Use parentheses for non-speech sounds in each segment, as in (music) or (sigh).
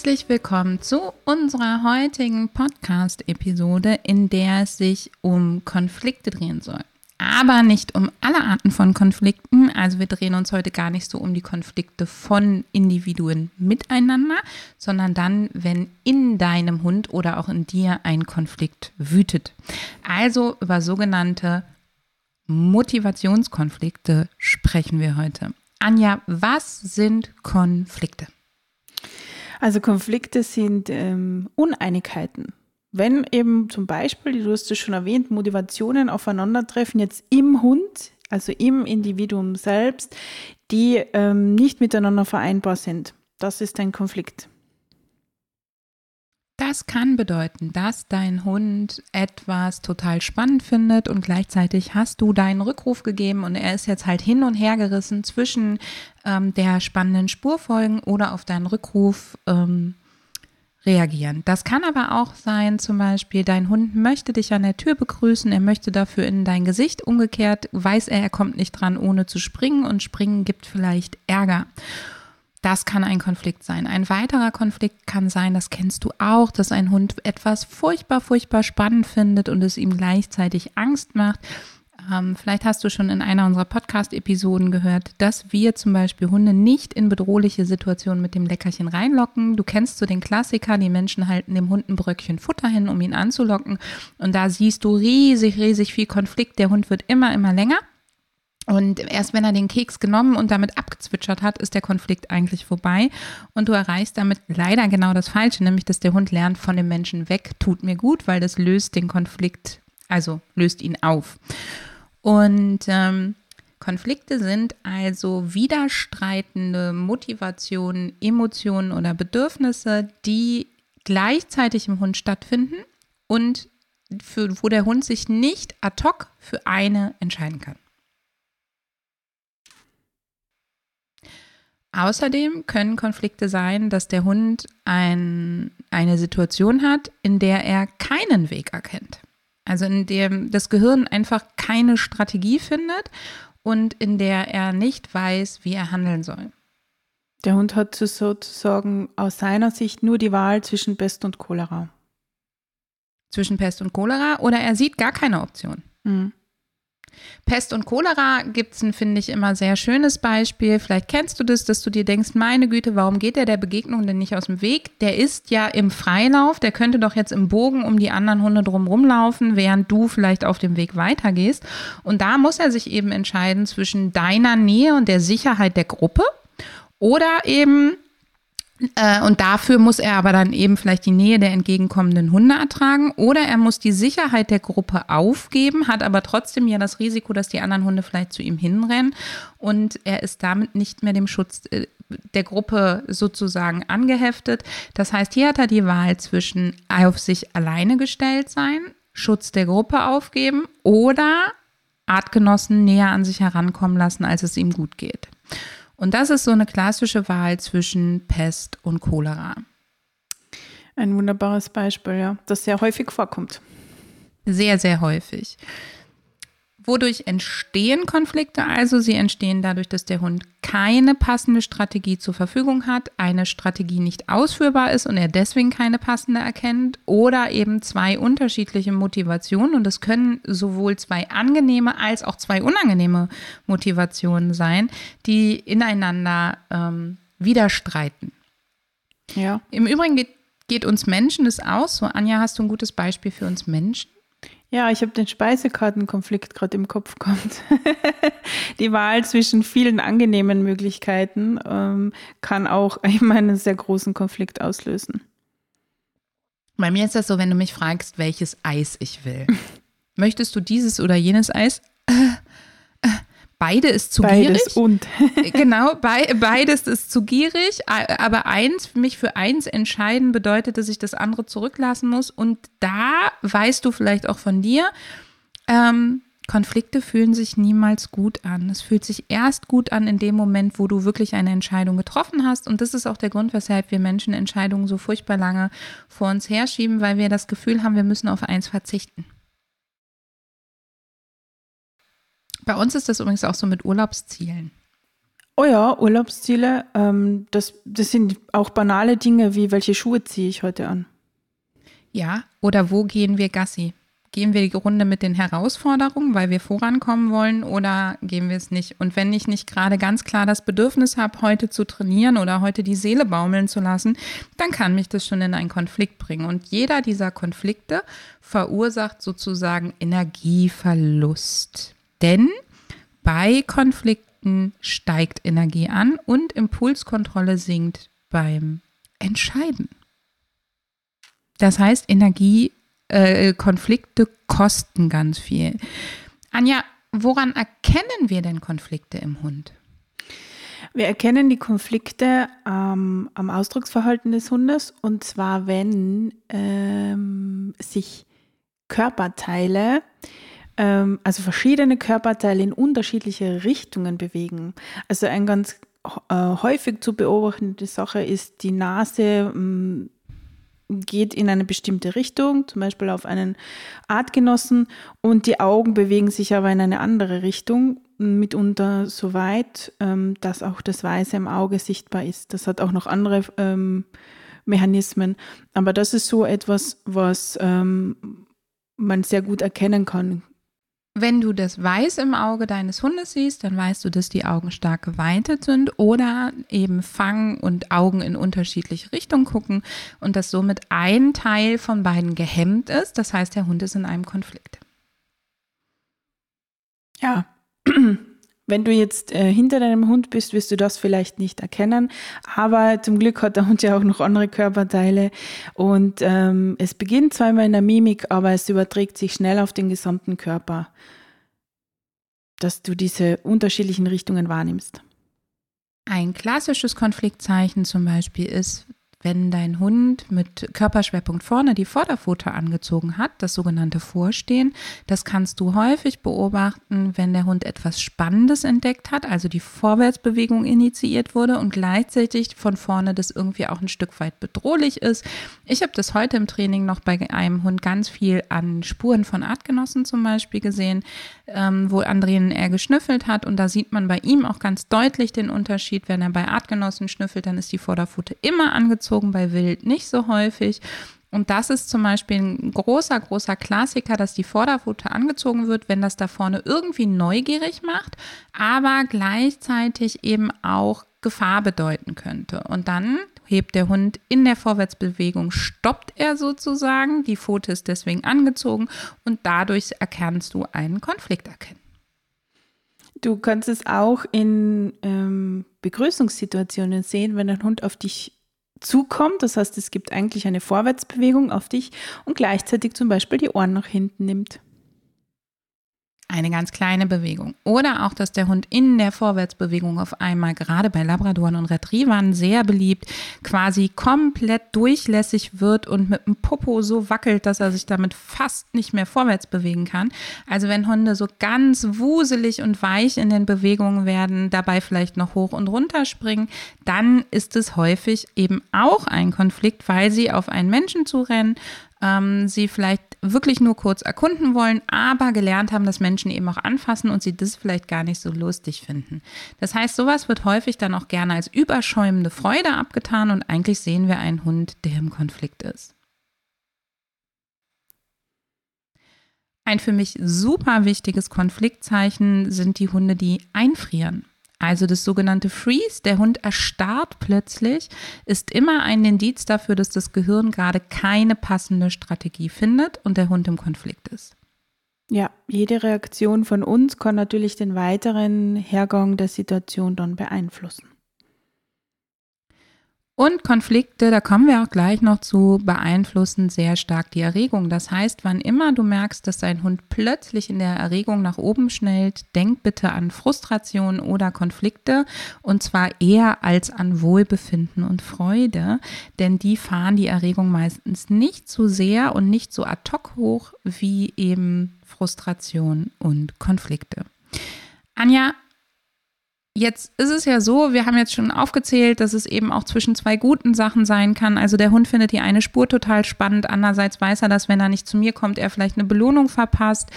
Herzlich willkommen zu unserer heutigen Podcast-Episode, in der es sich um Konflikte drehen soll. Aber nicht um alle Arten von Konflikten. Also wir drehen uns heute gar nicht so um die Konflikte von Individuen miteinander, sondern dann, wenn in deinem Hund oder auch in dir ein Konflikt wütet. Also über sogenannte Motivationskonflikte sprechen wir heute. Anja, was sind Konflikte? Also Konflikte sind ähm, Uneinigkeiten. Wenn eben zum Beispiel, du hast es schon erwähnt, Motivationen aufeinandertreffen, jetzt im Hund, also im Individuum selbst, die ähm, nicht miteinander vereinbar sind. Das ist ein Konflikt. Das kann bedeuten, dass dein Hund etwas total spannend findet und gleichzeitig hast du deinen Rückruf gegeben und er ist jetzt halt hin und her gerissen zwischen ähm, der spannenden Spurfolgen oder auf deinen Rückruf ähm, reagieren. Das kann aber auch sein, zum Beispiel, dein Hund möchte dich an der Tür begrüßen, er möchte dafür in dein Gesicht, umgekehrt weiß er, er kommt nicht dran, ohne zu springen und springen gibt vielleicht Ärger. Das kann ein Konflikt sein. Ein weiterer Konflikt kann sein, das kennst du auch, dass ein Hund etwas furchtbar, furchtbar spannend findet und es ihm gleichzeitig Angst macht. Ähm, vielleicht hast du schon in einer unserer Podcast-Episoden gehört, dass wir zum Beispiel Hunde nicht in bedrohliche Situationen mit dem Leckerchen reinlocken. Du kennst so den Klassiker, die Menschen halten dem Hund ein Bröckchen Futter hin, um ihn anzulocken. Und da siehst du riesig, riesig viel Konflikt. Der Hund wird immer, immer länger. Und erst wenn er den Keks genommen und damit abgezwitschert hat, ist der Konflikt eigentlich vorbei. Und du erreichst damit leider genau das Falsche, nämlich dass der Hund lernt von dem Menschen weg, tut mir gut, weil das löst den Konflikt, also löst ihn auf. Und ähm, Konflikte sind also widerstreitende Motivationen, Emotionen oder Bedürfnisse, die gleichzeitig im Hund stattfinden und für, wo der Hund sich nicht ad hoc für eine entscheiden kann. Außerdem können Konflikte sein, dass der Hund ein, eine Situation hat, in der er keinen Weg erkennt. Also in dem das Gehirn einfach keine Strategie findet und in der er nicht weiß, wie er handeln soll. Der Hund hat sozusagen aus seiner Sicht nur die Wahl zwischen Pest und Cholera. Zwischen Pest und Cholera oder er sieht gar keine Option. Mhm. Pest und Cholera gibt es ein, finde ich, immer sehr schönes Beispiel. Vielleicht kennst du das, dass du dir denkst, meine Güte, warum geht der der Begegnung denn nicht aus dem Weg? Der ist ja im Freilauf, der könnte doch jetzt im Bogen um die anderen Hunde drumherum laufen, während du vielleicht auf dem Weg weitergehst. Und da muss er sich eben entscheiden zwischen deiner Nähe und der Sicherheit der Gruppe oder eben und dafür muss er aber dann eben vielleicht die Nähe der entgegenkommenden Hunde ertragen oder er muss die Sicherheit der Gruppe aufgeben, hat aber trotzdem ja das Risiko, dass die anderen Hunde vielleicht zu ihm hinrennen und er ist damit nicht mehr dem Schutz äh, der Gruppe sozusagen angeheftet. Das heißt, hier hat er die Wahl zwischen auf sich alleine gestellt sein, Schutz der Gruppe aufgeben oder Artgenossen näher an sich herankommen lassen, als es ihm gut geht. Und das ist so eine klassische Wahl zwischen Pest und Cholera. Ein wunderbares Beispiel, ja, das sehr häufig vorkommt. Sehr, sehr häufig. Wodurch entstehen Konflikte also? Sie entstehen dadurch, dass der Hund keine passende Strategie zur Verfügung hat, eine Strategie nicht ausführbar ist und er deswegen keine passende erkennt oder eben zwei unterschiedliche Motivationen und es können sowohl zwei angenehme als auch zwei unangenehme Motivationen sein, die ineinander ähm, widerstreiten. Ja. Im Übrigen geht, geht uns Menschen das aus. So, Anja, hast du ein gutes Beispiel für uns Menschen? Ja, ich habe den Speisekartenkonflikt gerade im Kopf gehabt. (laughs) die Wahl zwischen vielen angenehmen Möglichkeiten ähm, kann auch (laughs) immer einen sehr großen Konflikt auslösen. Bei mir ist das so, wenn du mich fragst, welches Eis ich will. Möchtest du dieses oder jenes Eis? Beide ist zu Beides gierig. und. (laughs) genau, bei, beides ist zu gierig, aber eins, mich für eins entscheiden bedeutet, dass ich das andere zurücklassen muss. Und da weißt du vielleicht auch von dir, ähm, Konflikte fühlen sich niemals gut an. Es fühlt sich erst gut an in dem Moment, wo du wirklich eine Entscheidung getroffen hast. Und das ist auch der Grund, weshalb wir Menschen Entscheidungen so furchtbar lange vor uns herschieben, weil wir das Gefühl haben, wir müssen auf eins verzichten. Bei uns ist das übrigens auch so mit Urlaubszielen. Oh ja, Urlaubsziele, ähm, das, das sind auch banale Dinge wie, welche Schuhe ziehe ich heute an? Ja, oder wo gehen wir Gassi? Gehen wir die Runde mit den Herausforderungen, weil wir vorankommen wollen, oder gehen wir es nicht? Und wenn ich nicht gerade ganz klar das Bedürfnis habe, heute zu trainieren oder heute die Seele baumeln zu lassen, dann kann mich das schon in einen Konflikt bringen. Und jeder dieser Konflikte verursacht sozusagen Energieverlust. Denn bei Konflikten steigt Energie an und Impulskontrolle sinkt beim Entscheiden. Das heißt, Energie, äh, Konflikte kosten ganz viel. Anja, woran erkennen wir denn Konflikte im Hund? Wir erkennen die Konflikte ähm, am Ausdrucksverhalten des Hundes und zwar, wenn ähm, sich Körperteile ähm, also verschiedene Körperteile in unterschiedliche Richtungen bewegen. Also ein ganz äh, häufig zu beobachtende Sache ist, die Nase mh, geht in eine bestimmte Richtung, zum Beispiel auf einen Artgenossen, und die Augen bewegen sich aber in eine andere Richtung, mitunter so weit, ähm, dass auch das Weiße im Auge sichtbar ist. Das hat auch noch andere ähm, Mechanismen. Aber das ist so etwas, was ähm, man sehr gut erkennen kann. Wenn du das Weiß im Auge deines Hundes siehst, dann weißt du, dass die Augen stark geweitet sind oder eben Fang und Augen in unterschiedliche Richtungen gucken und dass somit ein Teil von beiden gehemmt ist. Das heißt, der Hund ist in einem Konflikt. Ja, wenn du jetzt äh, hinter deinem Hund bist, wirst du das vielleicht nicht erkennen. Aber zum Glück hat der Hund ja auch noch andere Körperteile. Und ähm, es beginnt zweimal in der Mimik, aber es überträgt sich schnell auf den gesamten Körper, dass du diese unterschiedlichen Richtungen wahrnimmst. Ein klassisches Konfliktzeichen zum Beispiel ist, wenn dein Hund mit Körperschwerpunkt vorne die Vorderpfote angezogen hat, das sogenannte Vorstehen, das kannst du häufig beobachten, wenn der Hund etwas Spannendes entdeckt hat, also die Vorwärtsbewegung initiiert wurde und gleichzeitig von vorne das irgendwie auch ein Stück weit bedrohlich ist. Ich habe das heute im Training noch bei einem Hund ganz viel an Spuren von Artgenossen zum Beispiel gesehen, ähm, wo an denen geschnüffelt hat und da sieht man bei ihm auch ganz deutlich den Unterschied, wenn er bei Artgenossen schnüffelt, dann ist die Vorderpfote immer angezogen angezogen, bei Wild nicht so häufig. Und das ist zum Beispiel ein großer, großer Klassiker, dass die Vorderpfote angezogen wird, wenn das da vorne irgendwie neugierig macht, aber gleichzeitig eben auch Gefahr bedeuten könnte. Und dann hebt der Hund in der Vorwärtsbewegung, stoppt er sozusagen, die Pfote ist deswegen angezogen und dadurch erkennst du einen Konflikt erkennen. Du kannst es auch in ähm, Begrüßungssituationen sehen, wenn ein Hund auf dich zukommt. Das heißt, es gibt eigentlich eine Vorwärtsbewegung auf dich und gleichzeitig zum Beispiel die Ohren nach hinten nimmt. Eine ganz kleine Bewegung. Oder auch, dass der Hund in der Vorwärtsbewegung auf einmal, gerade bei Labradoren und Retrievern, sehr beliebt, quasi komplett durchlässig wird und mit dem Popo so wackelt, dass er sich damit fast nicht mehr vorwärts bewegen kann. Also wenn Hunde so ganz wuselig und weich in den Bewegungen werden, dabei vielleicht noch hoch und runter springen, dann ist es häufig eben auch ein Konflikt, weil sie auf einen Menschen zurennen, ähm, sie vielleicht wirklich nur kurz erkunden wollen, aber gelernt haben, dass Menschen eben auch anfassen und sie das vielleicht gar nicht so lustig finden. Das heißt, sowas wird häufig dann auch gerne als überschäumende Freude abgetan und eigentlich sehen wir einen Hund, der im Konflikt ist. Ein für mich super wichtiges Konfliktzeichen sind die Hunde, die einfrieren. Also das sogenannte Freeze, der Hund erstarrt plötzlich, ist immer ein Indiz dafür, dass das Gehirn gerade keine passende Strategie findet und der Hund im Konflikt ist. Ja, jede Reaktion von uns kann natürlich den weiteren Hergang der Situation dann beeinflussen. Und Konflikte, da kommen wir auch gleich noch zu, beeinflussen sehr stark die Erregung. Das heißt, wann immer du merkst, dass dein Hund plötzlich in der Erregung nach oben schnellt, denk bitte an Frustration oder Konflikte und zwar eher als an Wohlbefinden und Freude, denn die fahren die Erregung meistens nicht so sehr und nicht so ad hoc hoch wie eben Frustration und Konflikte. Anja, Jetzt ist es ja so, wir haben jetzt schon aufgezählt, dass es eben auch zwischen zwei guten Sachen sein kann. Also der Hund findet die eine Spur total spannend, andererseits weiß er, dass wenn er nicht zu mir kommt, er vielleicht eine Belohnung verpasst.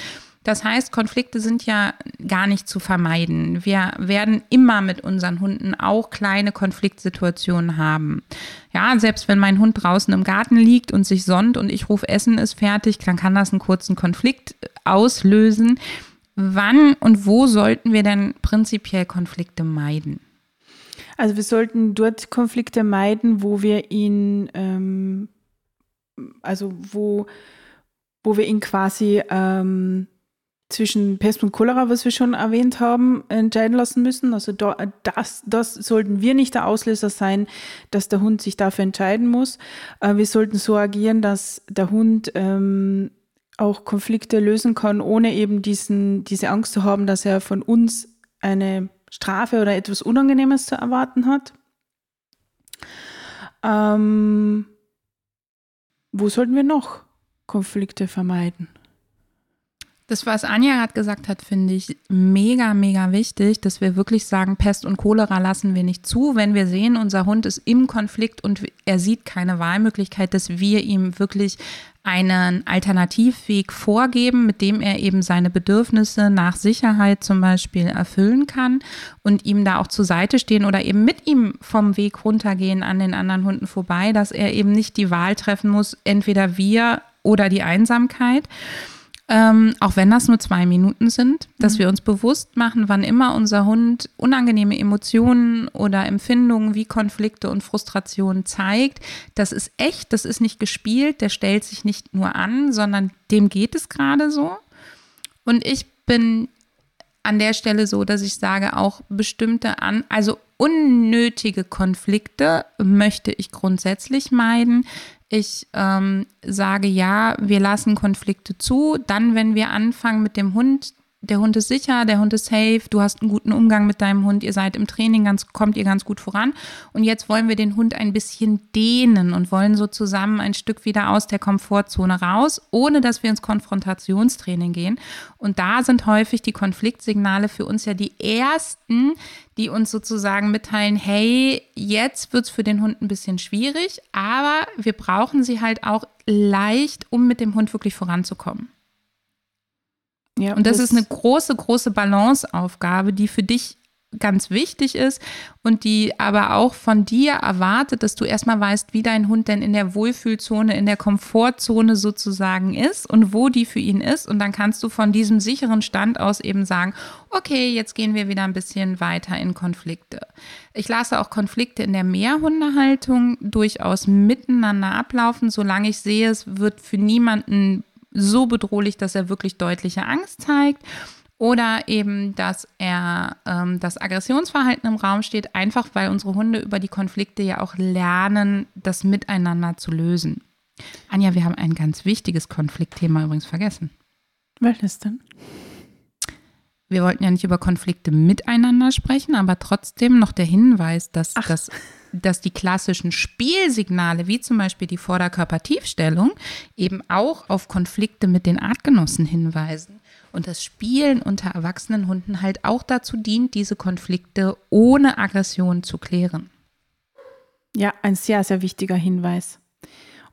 Das heißt, Konflikte sind ja gar nicht zu vermeiden. Wir werden immer mit unseren Hunden auch kleine Konfliktsituationen haben. Ja, selbst wenn mein Hund draußen im Garten liegt und sich sonnt und ich rufe Essen ist fertig, dann kann das einen kurzen Konflikt auslösen wann und wo sollten wir denn prinzipiell Konflikte meiden? Also wir sollten dort Konflikte meiden, wo wir ihn, ähm, also wo, wo wir ihn quasi ähm, zwischen Pest und Cholera, was wir schon erwähnt haben, entscheiden lassen müssen. Also da, das, das sollten wir nicht der Auslöser sein, dass der Hund sich dafür entscheiden muss. Äh, wir sollten so agieren, dass der Hund ähm, auch Konflikte lösen kann, ohne eben diesen, diese Angst zu haben, dass er von uns eine Strafe oder etwas Unangenehmes zu erwarten hat. Ähm, wo sollten wir noch Konflikte vermeiden? Das, was Anja gerade gesagt hat, finde ich mega, mega wichtig, dass wir wirklich sagen, Pest und Cholera lassen wir nicht zu. Wenn wir sehen, unser Hund ist im Konflikt und er sieht keine Wahlmöglichkeit, dass wir ihm wirklich einen Alternativweg vorgeben, mit dem er eben seine Bedürfnisse nach Sicherheit zum Beispiel erfüllen kann und ihm da auch zur Seite stehen oder eben mit ihm vom Weg runtergehen an den anderen Hunden vorbei, dass er eben nicht die Wahl treffen muss, entweder wir oder die Einsamkeit ähm, auch wenn das nur zwei Minuten sind, dass mhm. wir uns bewusst machen, wann immer unser Hund unangenehme Emotionen oder Empfindungen wie Konflikte und Frustrationen zeigt. Das ist echt, das ist nicht gespielt, der stellt sich nicht nur an, sondern dem geht es gerade so. Und ich bin an der Stelle so, dass ich sage, auch bestimmte an, also unnötige Konflikte möchte ich grundsätzlich meiden. Ich ähm, sage ja, wir lassen Konflikte zu. Dann, wenn wir anfangen mit dem Hund der Hund ist sicher, der Hund ist safe, du hast einen guten Umgang mit deinem Hund, ihr seid im Training, ganz, kommt ihr ganz gut voran. Und jetzt wollen wir den Hund ein bisschen dehnen und wollen so zusammen ein Stück wieder aus der Komfortzone raus, ohne dass wir ins Konfrontationstraining gehen. Und da sind häufig die Konfliktsignale für uns ja die ersten, die uns sozusagen mitteilen, hey, jetzt wird es für den Hund ein bisschen schwierig, aber wir brauchen sie halt auch leicht, um mit dem Hund wirklich voranzukommen. Ja, und das, das ist eine große, große Balanceaufgabe, die für dich ganz wichtig ist und die aber auch von dir erwartet, dass du erstmal weißt, wie dein Hund denn in der Wohlfühlzone, in der Komfortzone sozusagen ist und wo die für ihn ist. Und dann kannst du von diesem sicheren Stand aus eben sagen, okay, jetzt gehen wir wieder ein bisschen weiter in Konflikte. Ich lasse auch Konflikte in der Mehrhundehaltung durchaus miteinander ablaufen, solange ich sehe, es wird für niemanden so bedrohlich, dass er wirklich deutliche Angst zeigt. Oder eben, dass er ähm, das Aggressionsverhalten im Raum steht, einfach weil unsere Hunde über die Konflikte ja auch lernen, das miteinander zu lösen. Anja, wir haben ein ganz wichtiges Konfliktthema übrigens vergessen. Welches denn? Wir wollten ja nicht über Konflikte miteinander sprechen, aber trotzdem noch der Hinweis, dass Ach. das dass die klassischen Spielsignale, wie zum Beispiel die Vorderkörpertiefstellung, eben auch auf Konflikte mit den Artgenossen hinweisen. Und das Spielen unter erwachsenen Hunden halt auch dazu dient, diese Konflikte ohne Aggression zu klären. Ja, ein sehr, sehr wichtiger Hinweis.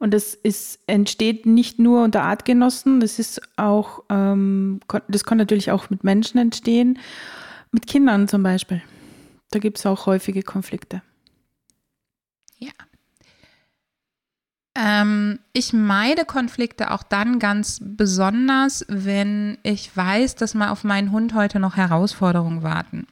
Und das ist, entsteht nicht nur unter Artgenossen, das ist auch, ähm, das kann natürlich auch mit Menschen entstehen, mit Kindern zum Beispiel. Da gibt es auch häufige Konflikte. Ja. Ähm, ich meide Konflikte auch dann ganz besonders, wenn ich weiß, dass mal auf meinen Hund heute noch Herausforderungen warten.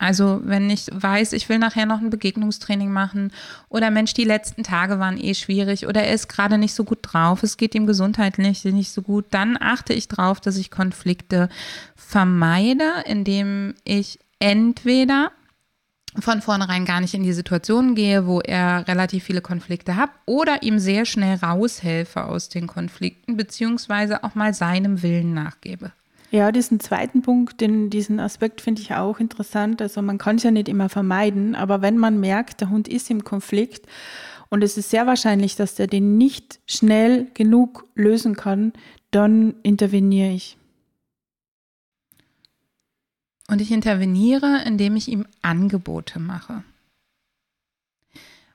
Also wenn ich weiß, ich will nachher noch ein Begegnungstraining machen oder Mensch, die letzten Tage waren eh schwierig oder er ist gerade nicht so gut drauf, es geht ihm gesundheitlich nicht so gut, dann achte ich darauf, dass ich Konflikte vermeide, indem ich entweder von vornherein gar nicht in die Situation gehe, wo er relativ viele Konflikte hat oder ihm sehr schnell raushelfe aus den Konflikten, beziehungsweise auch mal seinem Willen nachgebe. Ja, diesen zweiten Punkt, den, diesen Aspekt finde ich auch interessant. Also man kann es ja nicht immer vermeiden, aber wenn man merkt, der Hund ist im Konflikt und es ist sehr wahrscheinlich, dass der den nicht schnell genug lösen kann, dann interveniere ich. Und ich interveniere, indem ich ihm Angebote mache.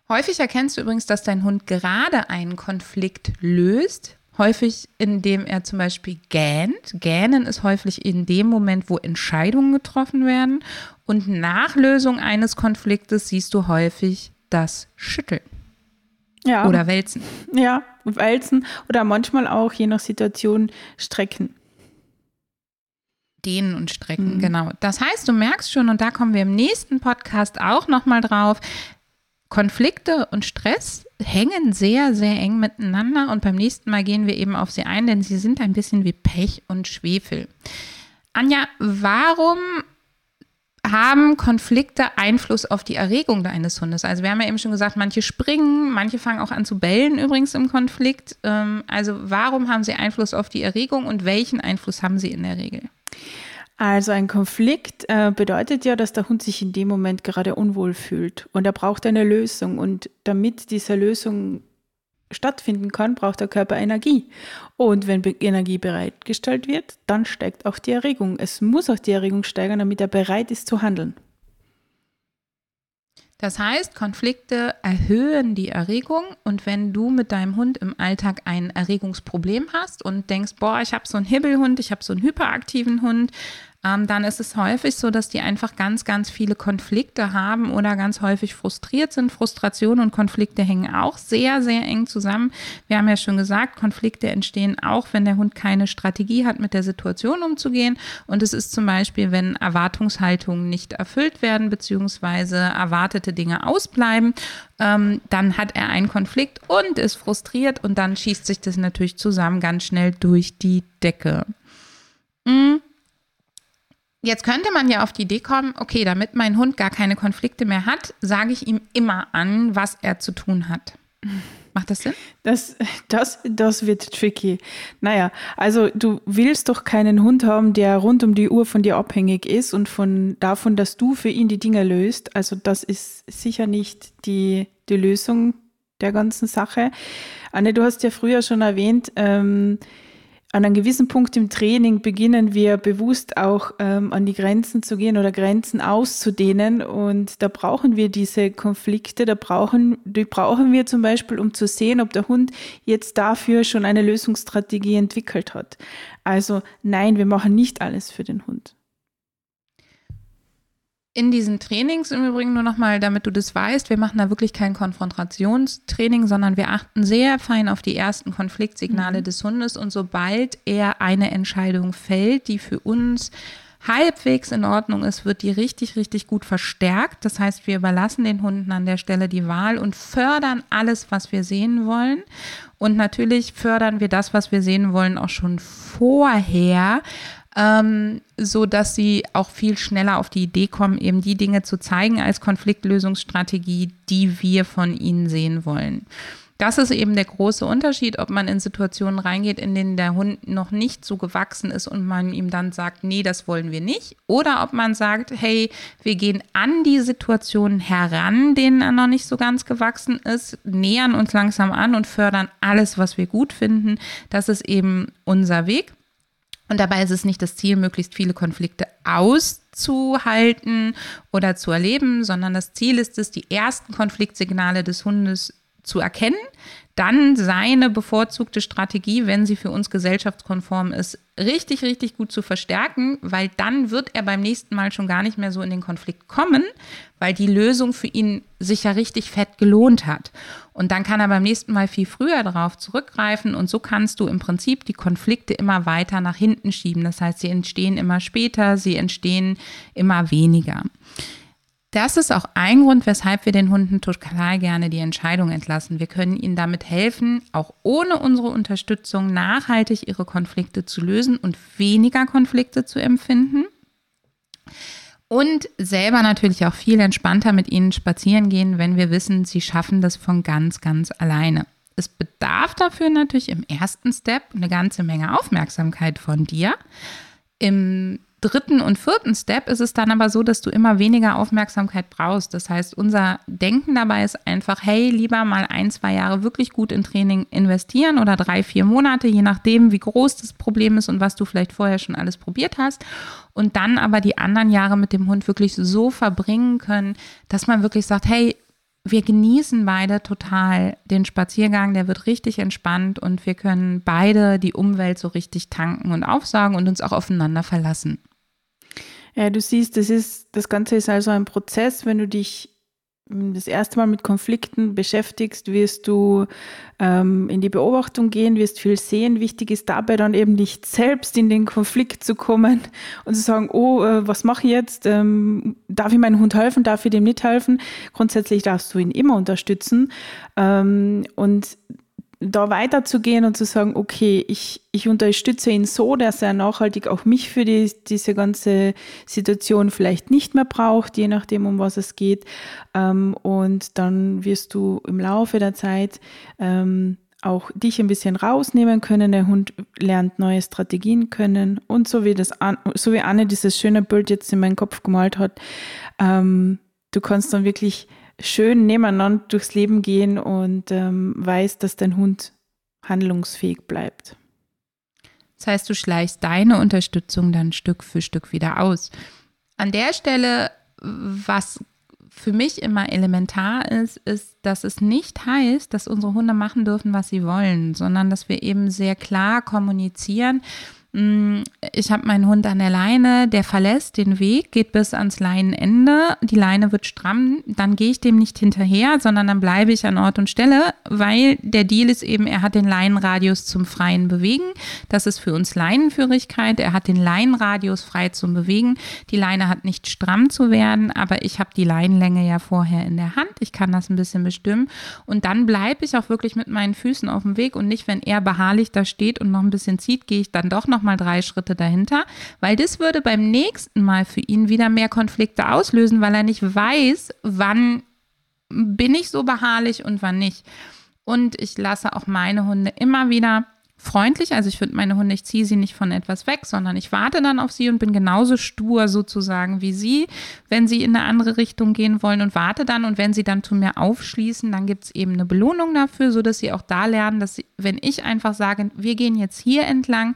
Häufig erkennst du übrigens, dass dein Hund gerade einen Konflikt löst, häufig indem er zum Beispiel gähnt. Gähnen ist häufig in dem Moment, wo Entscheidungen getroffen werden. Und nach Lösung eines Konfliktes siehst du häufig das Schütteln. Ja. Oder Wälzen. Ja, Wälzen oder manchmal auch, je nach Situation, Strecken. Dehnen und Strecken, mhm. genau. Das heißt, du merkst schon, und da kommen wir im nächsten Podcast auch nochmal drauf, Konflikte und Stress hängen sehr, sehr eng miteinander und beim nächsten Mal gehen wir eben auf sie ein, denn sie sind ein bisschen wie Pech und Schwefel. Anja, warum haben Konflikte Einfluss auf die Erregung deines Hundes? Also wir haben ja eben schon gesagt, manche springen, manche fangen auch an zu bellen übrigens im Konflikt. Ähm, also warum haben sie Einfluss auf die Erregung und welchen Einfluss haben sie in der Regel? Also ein Konflikt äh, bedeutet ja, dass der Hund sich in dem Moment gerade unwohl fühlt und er braucht eine Lösung. Und damit diese Lösung stattfinden kann, braucht der Körper Energie. Und wenn Energie bereitgestellt wird, dann steigt auch die Erregung. Es muss auch die Erregung steigern, damit er bereit ist zu handeln. Das heißt, Konflikte erhöhen die Erregung und wenn du mit deinem Hund im Alltag ein Erregungsproblem hast und denkst, boah, ich habe so einen Hibbelhund, ich habe so einen hyperaktiven Hund, ähm, dann ist es häufig so, dass die einfach ganz, ganz viele Konflikte haben oder ganz häufig frustriert sind. Frustration und Konflikte hängen auch sehr, sehr eng zusammen. Wir haben ja schon gesagt, Konflikte entstehen auch, wenn der Hund keine Strategie hat, mit der Situation umzugehen. Und es ist zum Beispiel, wenn Erwartungshaltungen nicht erfüllt werden, beziehungsweise erwartete Dinge ausbleiben. Ähm, dann hat er einen Konflikt und ist frustriert und dann schießt sich das natürlich zusammen ganz schnell durch die Decke. Mhm. Jetzt könnte man ja auf die Idee kommen, okay, damit mein Hund gar keine Konflikte mehr hat, sage ich ihm immer an, was er zu tun hat. Macht das Sinn? Das, das, das wird tricky. Naja, also du willst doch keinen Hund haben, der rund um die Uhr von dir abhängig ist und von davon, dass du für ihn die Dinge löst. Also das ist sicher nicht die, die Lösung der ganzen Sache. Anne, du hast ja früher schon erwähnt, ähm, an einem gewissen Punkt im Training beginnen wir bewusst auch ähm, an die Grenzen zu gehen oder Grenzen auszudehnen. Und da brauchen wir diese Konflikte, da brauchen, die brauchen wir zum Beispiel, um zu sehen, ob der Hund jetzt dafür schon eine Lösungsstrategie entwickelt hat. Also nein, wir machen nicht alles für den Hund in diesen Trainings im Übrigen nur nochmal, damit du das weißt, wir machen da wirklich kein Konfrontationstraining, sondern wir achten sehr fein auf die ersten Konfliktsignale mhm. des Hundes und sobald er eine Entscheidung fällt, die für uns halbwegs in Ordnung ist, wird die richtig, richtig gut verstärkt. Das heißt, wir überlassen den Hunden an der Stelle die Wahl und fördern alles, was wir sehen wollen. Und natürlich fördern wir das, was wir sehen wollen, auch schon vorher ähm, so dass sie auch viel schneller auf die Idee kommen, eben die Dinge zu zeigen als Konfliktlösungsstrategie, die wir von ihnen sehen wollen. Das ist eben der große Unterschied, ob man in Situationen reingeht, in denen der Hund noch nicht so gewachsen ist und man ihm dann sagt, nee, das wollen wir nicht. Oder ob man sagt, hey, wir gehen an die Situationen heran, denen er noch nicht so ganz gewachsen ist, nähern uns langsam an und fördern alles, was wir gut finden. Das ist eben unser Weg. Und dabei ist es nicht das Ziel, möglichst viele Konflikte auszuhalten oder zu erleben, sondern das Ziel ist es, die ersten Konfliktsignale des Hundes zu erkennen, dann seine bevorzugte Strategie, wenn sie für uns gesellschaftskonform ist, richtig, richtig gut zu verstärken, weil dann wird er beim nächsten Mal schon gar nicht mehr so in den Konflikt kommen, weil die Lösung für ihn sich ja richtig fett gelohnt hat. Und dann kann er beim nächsten Mal viel früher darauf zurückgreifen und so kannst du im Prinzip die Konflikte immer weiter nach hinten schieben. Das heißt, sie entstehen immer später, sie entstehen immer weniger. Das ist auch ein Grund, weshalb wir den Hunden total gerne die Entscheidung entlassen. Wir können ihnen damit helfen, auch ohne unsere Unterstützung nachhaltig ihre Konflikte zu lösen und weniger Konflikte zu empfinden. Und selber natürlich auch viel entspannter mit ihnen spazieren gehen, wenn wir wissen, sie schaffen das von ganz, ganz alleine. Es bedarf dafür natürlich im ersten Step eine ganze Menge Aufmerksamkeit von dir. Im dritten und vierten Step ist es dann aber so, dass du immer weniger Aufmerksamkeit brauchst. Das heißt, unser Denken dabei ist einfach, hey, lieber mal ein, zwei Jahre wirklich gut in Training investieren oder drei, vier Monate, je nachdem, wie groß das Problem ist und was du vielleicht vorher schon alles probiert hast. Und dann aber die anderen Jahre mit dem Hund wirklich so verbringen können, dass man wirklich sagt, hey, wir genießen beide total den Spaziergang, der wird richtig entspannt und wir können beide die Umwelt so richtig tanken und aufsagen und uns auch aufeinander verlassen. Ja, du siehst, das ist, das Ganze ist also ein Prozess, wenn du dich das erste Mal mit Konflikten beschäftigst, wirst du ähm, in die Beobachtung gehen, wirst viel sehen. Wichtig ist dabei dann eben nicht selbst in den Konflikt zu kommen und zu sagen, oh, äh, was mache ich jetzt? Ähm, darf ich meinem Hund helfen? Darf ich dem nicht helfen? Grundsätzlich darfst du ihn immer unterstützen. Ähm, und da weiterzugehen und zu sagen, okay, ich, ich unterstütze ihn so, dass er nachhaltig auch mich für die, diese ganze Situation vielleicht nicht mehr braucht, je nachdem, um was es geht. Ähm, und dann wirst du im Laufe der Zeit ähm, auch dich ein bisschen rausnehmen können. Der Hund lernt neue Strategien können. Und so wie, das, so wie Anne dieses schöne Bild jetzt in meinen Kopf gemalt hat, ähm, du kannst dann wirklich schön nebeneinander durchs Leben gehen und ähm, weißt, dass dein Hund handlungsfähig bleibt. Das heißt, du schleichst deine Unterstützung dann Stück für Stück wieder aus. An der Stelle, was für mich immer elementar ist, ist, dass es nicht heißt, dass unsere Hunde machen dürfen, was sie wollen, sondern dass wir eben sehr klar kommunizieren Mm, ich habe meinen Hund an der Leine, der verlässt den Weg, geht bis ans Leinenende, die Leine wird stramm, dann gehe ich dem nicht hinterher, sondern dann bleibe ich an Ort und Stelle, weil der Deal ist eben, er hat den Leinenradius zum freien Bewegen. Das ist für uns Leinenführigkeit. Er hat den Leinenradius frei zum Bewegen. Die Leine hat nicht stramm zu werden, aber ich habe die Leinenlänge ja vorher in der Hand. Ich kann das ein bisschen bestimmen und dann bleibe ich auch wirklich mit meinen Füßen auf dem Weg und nicht, wenn er beharrlich da steht und noch ein bisschen zieht, gehe ich dann doch noch mal drei Schritte dahinter, weil das würde beim nächsten Mal für ihn wieder mehr Konflikte auslösen, weil er nicht weiß, wann bin ich so beharrlich und wann nicht. Und ich lasse auch meine Hunde immer wieder freundlich. Also ich finde meine Hunde, ich ziehe sie nicht von etwas weg, sondern ich warte dann auf sie und bin genauso stur sozusagen wie sie, wenn sie in eine andere Richtung gehen wollen und warte dann. Und wenn sie dann zu mir aufschließen, dann gibt es eben eine Belohnung dafür, sodass sie auch da lernen, dass sie, wenn ich einfach sage, wir gehen jetzt hier entlang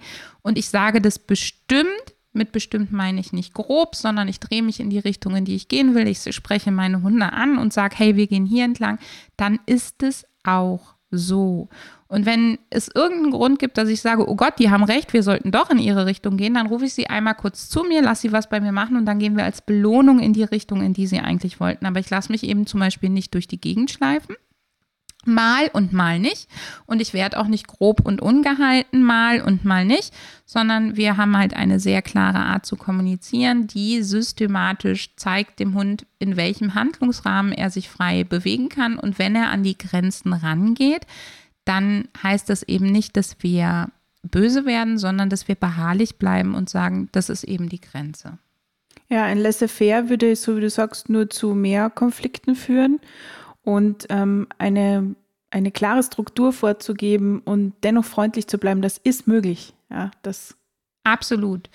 und ich sage das bestimmt, mit bestimmt meine ich nicht grob, sondern ich drehe mich in die Richtung, in die ich gehen will. Ich spreche meine Hunde an und sage, hey, wir gehen hier entlang. Dann ist es auch so. Und wenn es irgendeinen Grund gibt, dass ich sage, oh Gott, die haben recht, wir sollten doch in ihre Richtung gehen, dann rufe ich sie einmal kurz zu mir, lasse sie was bei mir machen und dann gehen wir als Belohnung in die Richtung, in die sie eigentlich wollten. Aber ich lasse mich eben zum Beispiel nicht durch die Gegend schleifen. Mal und mal nicht. Und ich werde auch nicht grob und ungehalten, mal und mal nicht, sondern wir haben halt eine sehr klare Art zu kommunizieren, die systematisch zeigt dem Hund, in welchem Handlungsrahmen er sich frei bewegen kann. Und wenn er an die Grenzen rangeht, dann heißt das eben nicht, dass wir böse werden, sondern dass wir beharrlich bleiben und sagen, das ist eben die Grenze. Ja, ein Laissez-faire würde, so wie du sagst, nur zu mehr Konflikten führen und ähm, eine, eine klare Struktur vorzugeben und dennoch freundlich zu bleiben, das ist möglich. Ja, das Absolut.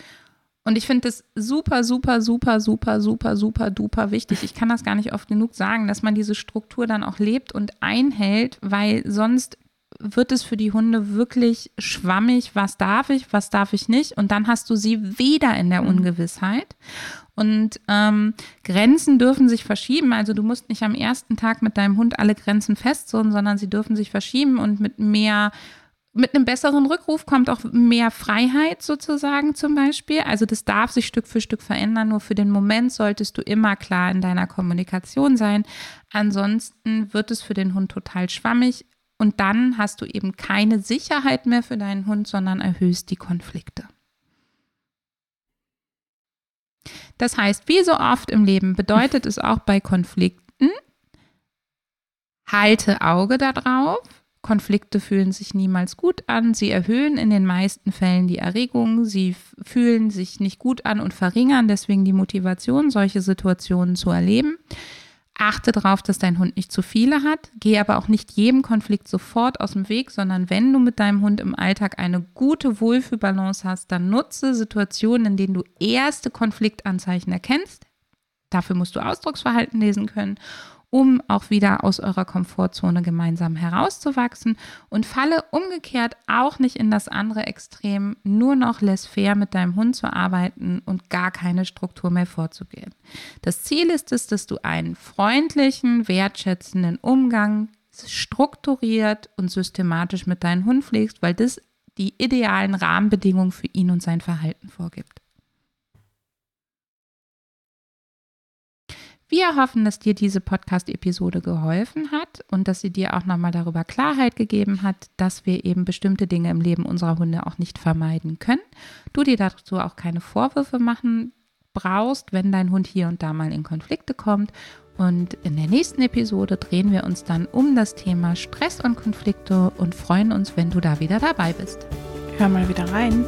Und ich finde das super, super, super, super, super, super, duper wichtig. Ich kann das gar nicht oft genug sagen, dass man diese Struktur dann auch lebt und einhält, weil sonst wird es für die Hunde wirklich schwammig, was darf ich, was darf ich nicht. Und dann hast du sie wieder in der mhm. Ungewissheit. Und ähm, Grenzen dürfen sich verschieben. Also du musst nicht am ersten Tag mit deinem Hund alle Grenzen festzurren, sondern sie dürfen sich verschieben und mit mehr mit einem besseren Rückruf kommt auch mehr Freiheit sozusagen zum Beispiel. Also das darf sich Stück für Stück verändern. Nur für den Moment solltest du immer klar in deiner Kommunikation sein. Ansonsten wird es für den Hund total schwammig. Und dann hast du eben keine Sicherheit mehr für deinen Hund, sondern erhöhst die Konflikte. Das heißt, wie so oft im Leben bedeutet es auch bei Konflikten, halte Auge darauf, Konflikte fühlen sich niemals gut an. Sie erhöhen in den meisten Fällen die Erregung. Sie fühlen sich nicht gut an und verringern deswegen die Motivation, solche Situationen zu erleben. Achte darauf, dass dein Hund nicht zu viele hat. Geh aber auch nicht jedem Konflikt sofort aus dem Weg, sondern wenn du mit deinem Hund im Alltag eine gute Wohlfühlbalance hast, dann nutze Situationen, in denen du erste Konfliktanzeichen erkennst. Dafür musst du Ausdrucksverhalten lesen können um auch wieder aus eurer Komfortzone gemeinsam herauszuwachsen und falle umgekehrt auch nicht in das andere Extrem, nur noch laissez-faire mit deinem Hund zu arbeiten und gar keine Struktur mehr vorzugehen. Das Ziel ist es, dass du einen freundlichen, wertschätzenden Umgang strukturiert und systematisch mit deinem Hund pflegst, weil das die idealen Rahmenbedingungen für ihn und sein Verhalten vorgibt. Wir hoffen, dass dir diese Podcast-Episode geholfen hat und dass sie dir auch nochmal darüber Klarheit gegeben hat, dass wir eben bestimmte Dinge im Leben unserer Hunde auch nicht vermeiden können. Du dir dazu auch keine Vorwürfe machen brauchst, wenn dein Hund hier und da mal in Konflikte kommt. Und in der nächsten Episode drehen wir uns dann um das Thema Stress und Konflikte und freuen uns, wenn du da wieder dabei bist. Hör mal wieder rein.